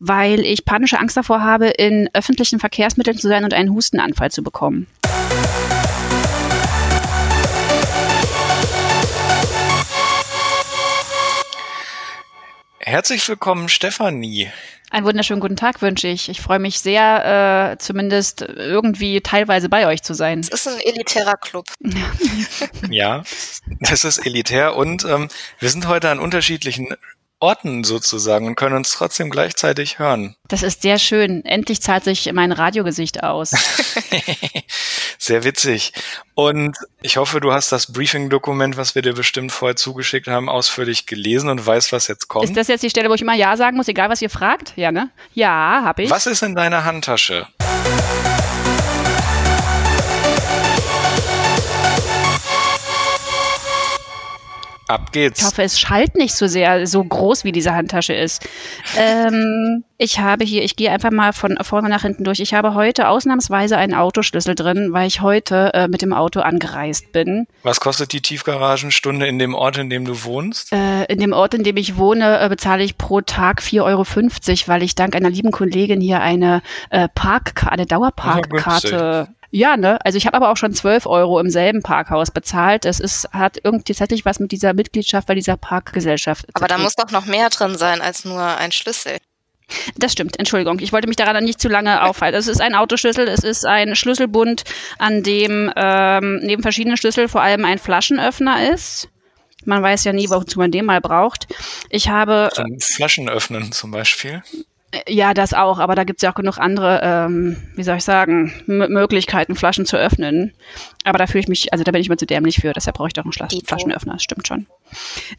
weil ich panische Angst davor habe, in öffentlichen Verkehrsmitteln zu sein und einen Hustenanfall zu bekommen. Herzlich willkommen, Stefanie. Einen wunderschönen guten Tag wünsche ich. Ich freue mich sehr, äh, zumindest irgendwie teilweise bei euch zu sein. Es ist ein elitärer Club. ja, das ist elitär und ähm, wir sind heute an unterschiedlichen Orten sozusagen und können uns trotzdem gleichzeitig hören. Das ist sehr schön. Endlich zahlt sich mein Radiogesicht aus. sehr witzig. Und ich hoffe, du hast das Briefing-Dokument, was wir dir bestimmt vorher zugeschickt haben, ausführlich gelesen und weißt, was jetzt kommt. Ist das jetzt die Stelle, wo ich immer Ja sagen muss, egal was ihr fragt? Ja, ne? Ja, hab ich. Was ist in deiner Handtasche? Ab geht's. Ich hoffe, es schallt nicht so sehr, so groß wie diese Handtasche ist. Ähm, ich habe hier, ich gehe einfach mal von vorne nach hinten durch. Ich habe heute ausnahmsweise einen Autoschlüssel drin, weil ich heute äh, mit dem Auto angereist bin. Was kostet die Tiefgaragenstunde in dem Ort, in dem du wohnst? Äh, in dem Ort, in dem ich wohne, äh, bezahle ich pro Tag 4,50 Euro, weil ich dank einer lieben Kollegin hier eine äh, Parkkarte, eine Dauerparkkarte ja, ne? Also ich habe aber auch schon 12 Euro im selben Parkhaus bezahlt. Es ist, hat irgendwie tatsächlich was mit dieser Mitgliedschaft bei dieser Parkgesellschaft. Aber da muss doch noch mehr drin sein als nur ein Schlüssel. Das stimmt, Entschuldigung. Ich wollte mich daran nicht zu lange aufhalten. Es ist ein Autoschlüssel, es ist ein Schlüsselbund, an dem ähm, neben verschiedenen Schlüsseln vor allem ein Flaschenöffner ist. Man weiß ja nie, wozu man den mal braucht. Ich habe. Zum Flaschen öffnen zum Beispiel. Ja, das auch, aber da gibt's ja auch genug andere, ähm, wie soll ich sagen, M Möglichkeiten, Flaschen zu öffnen. Aber da fühle ich mich, also da bin ich mir zu dämlich für, deshalb brauche ich doch einen Schla Dito. Flaschenöffner, das stimmt schon.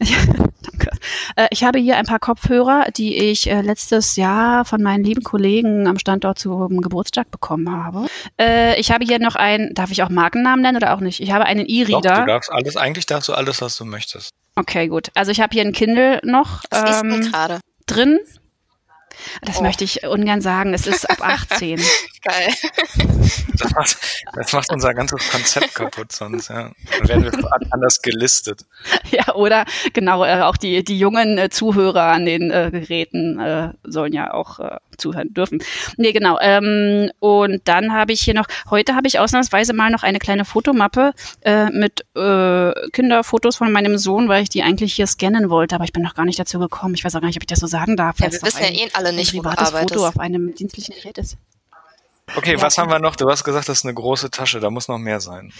Danke. Äh, ich habe hier ein paar Kopfhörer, die ich äh, letztes Jahr von meinen lieben Kollegen am Standort zum Geburtstag bekommen habe. Äh, ich habe hier noch einen, darf ich auch Markennamen nennen oder auch nicht? Ich habe einen E-Reader. Du darfst alles, eigentlich darfst du alles, was du möchtest. Okay, gut. Also ich habe hier einen Kindle noch ähm, drin das oh. möchte ich ungern sagen. Es ist ab 18. Geil. Das macht, das macht, unser ganzes Konzept kaputt sonst, ja. Dann werden wir anders gelistet. Ja, oder genau, äh, auch die, die jungen äh, Zuhörer an den äh, Geräten äh, sollen ja auch äh, zuhören dürfen. Nee, genau. Ähm, und dann habe ich hier noch, heute habe ich ausnahmsweise mal noch eine kleine Fotomappe äh, mit Kinderfotos von meinem Sohn, weil ich die eigentlich hier scannen wollte, aber ich bin noch gar nicht dazu gekommen. Ich weiß auch gar nicht, ob ich das so sagen darf. Ja, wir wissen ja eh alle nicht, wo du arbeitest. Foto auf einem dienstlichen Gerät ist. Okay, ja. was haben wir noch? Du hast gesagt, das ist eine große Tasche, da muss noch mehr sein.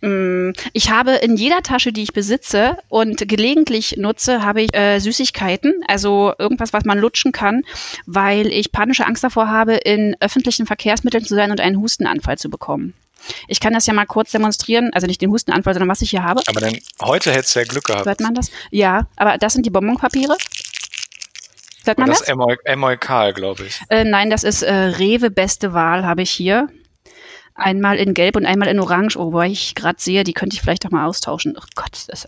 Mm, ich habe in jeder Tasche, die ich besitze und gelegentlich nutze, habe ich äh, Süßigkeiten, also irgendwas, was man lutschen kann, weil ich panische Angst davor habe, in öffentlichen Verkehrsmitteln zu sein und einen Hustenanfall zu bekommen. Ich kann das ja mal kurz demonstrieren, also nicht den Hustenanfall, sondern was ich hier habe. Aber dann heute hättest du ja Glück gehabt. Hört man das? Ja, aber das sind die Bonbonpapiere. Hört man das? Das ist Emoikal, glaube ich. Äh, nein, das ist äh, Rewe Beste Wahl, habe ich hier. Einmal in Gelb und einmal in Orange, oh, wo ich gerade sehe, die könnte ich vielleicht auch mal austauschen. Oh Gott, das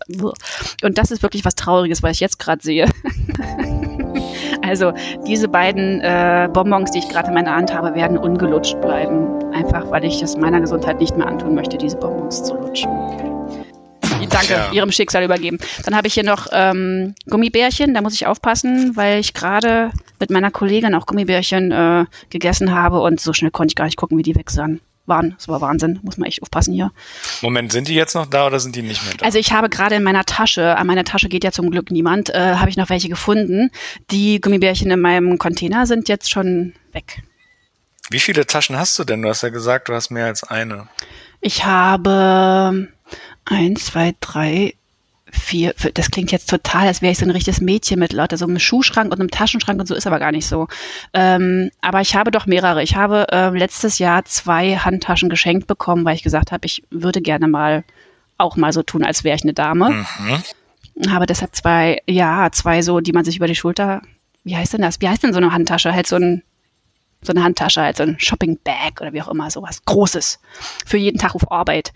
und das ist wirklich was Trauriges, was ich jetzt gerade sehe. also diese beiden äh, Bonbons, die ich gerade in meiner Hand habe, werden ungelutscht bleiben. Einfach, weil ich es meiner Gesundheit nicht mehr antun möchte, diese Bonbons zu lutschen danke, ja. ihrem Schicksal übergeben. Dann habe ich hier noch ähm, Gummibärchen, da muss ich aufpassen, weil ich gerade mit meiner Kollegin auch Gummibärchen äh, gegessen habe und so schnell konnte ich gar nicht gucken, wie die weg waren. Waren. Das war Wahnsinn, muss man echt aufpassen hier. Moment, sind die jetzt noch da oder sind die nicht mehr da? Also ich habe gerade in meiner Tasche, an meiner Tasche geht ja zum Glück niemand, äh, habe ich noch welche gefunden. Die Gummibärchen in meinem Container sind jetzt schon weg. Wie viele Taschen hast du denn? Du hast ja gesagt, du hast mehr als eine. Ich habe eins, zwei, drei, vier. Das klingt jetzt total, als wäre ich so ein richtiges Mädchen mit lauter so einem Schuhschrank und einem Taschenschrank und so ist aber gar nicht so. Ähm, aber ich habe doch mehrere. Ich habe äh, letztes Jahr zwei Handtaschen geschenkt bekommen, weil ich gesagt habe, ich würde gerne mal auch mal so tun, als wäre ich eine Dame. Mhm. Habe deshalb zwei, ja, zwei so, die man sich über die Schulter, wie heißt denn das? Wie heißt denn so eine Handtasche? Halt so ein so eine Handtasche, halt so ein Shopping Bag oder wie auch immer, sowas Großes für jeden Tag auf Arbeit.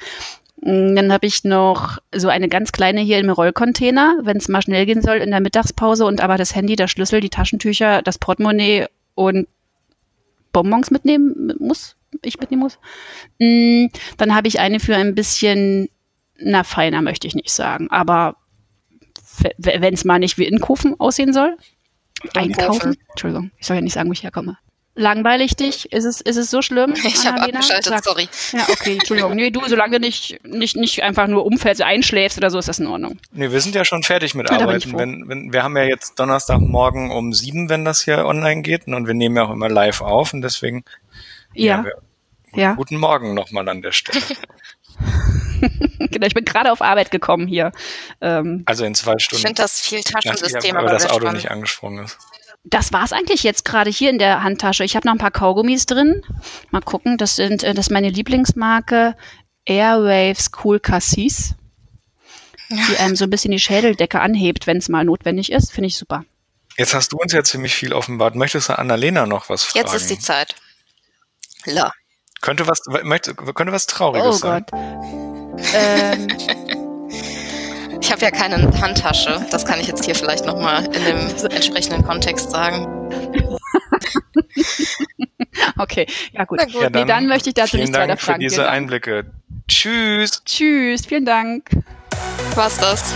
Mm, dann habe ich noch so eine ganz kleine hier im Rollcontainer, wenn es mal schnell gehen soll in der Mittagspause und aber das Handy, der Schlüssel, die Taschentücher, das Portemonnaie und Bonbons mitnehmen muss, ich mitnehmen muss. Mm, dann habe ich eine für ein bisschen, na feiner möchte ich nicht sagen, aber wenn es mal nicht wie in Kufen aussehen soll. einkaufen. Entschuldigung, ich soll ja nicht sagen, wo ich herkomme. Langweilig dich? Ist es, ist es so schlimm? Ich habe abgeschaltet, Sag- sorry. Ja, okay, Entschuldigung. Nee, du, solange du nicht, nicht, nicht einfach nur umfällst, einschläfst oder so, ist das in Ordnung. Nee, wir sind ja schon fertig mit Ja, ich Arbeiten. Wenn, wenn, wir haben ja jetzt Donnerstagmorgen um sieben, wenn das hier online geht. Und wir nehmen ja auch immer live auf. Und deswegen, Ja, wir, ja. guten Morgen nochmal an der Stelle. Genau, ich bin gerade auf Arbeit gekommen hier. Ähm, Also in zwei Ich Stunden. finde das viel Taschensystem aber aber das Auto spannend. nicht angesprungen ist. Das war's eigentlich jetzt gerade hier in der Handtasche. Ich habe noch ein paar Kaugummis drin. Mal gucken, das sind äh, das ist meine Lieblingsmarke Airwaves Cool Cassis, die einem so ein bisschen die Schädeldecke anhebt, wenn es mal notwendig ist. Finde ich super. Jetzt hast du uns ja ziemlich viel offenbart. Möchtest du Annalena noch was fragen? Jetzt ist die Zeit. La. Könnte was, möchte, könnte was Trauriges Oh sein. Gott. ähm, Ich habe ja keine Handtasche. Das kann ich jetzt hier vielleicht nochmal in dem entsprechenden Kontext sagen. okay, ja gut. Gut. Ja, nee, dann möchte ich dazu nichts weiter Dank für fragen. diese Vielen Dank. Einblicke. Tschüss. Tschüss, vielen Dank. Was das?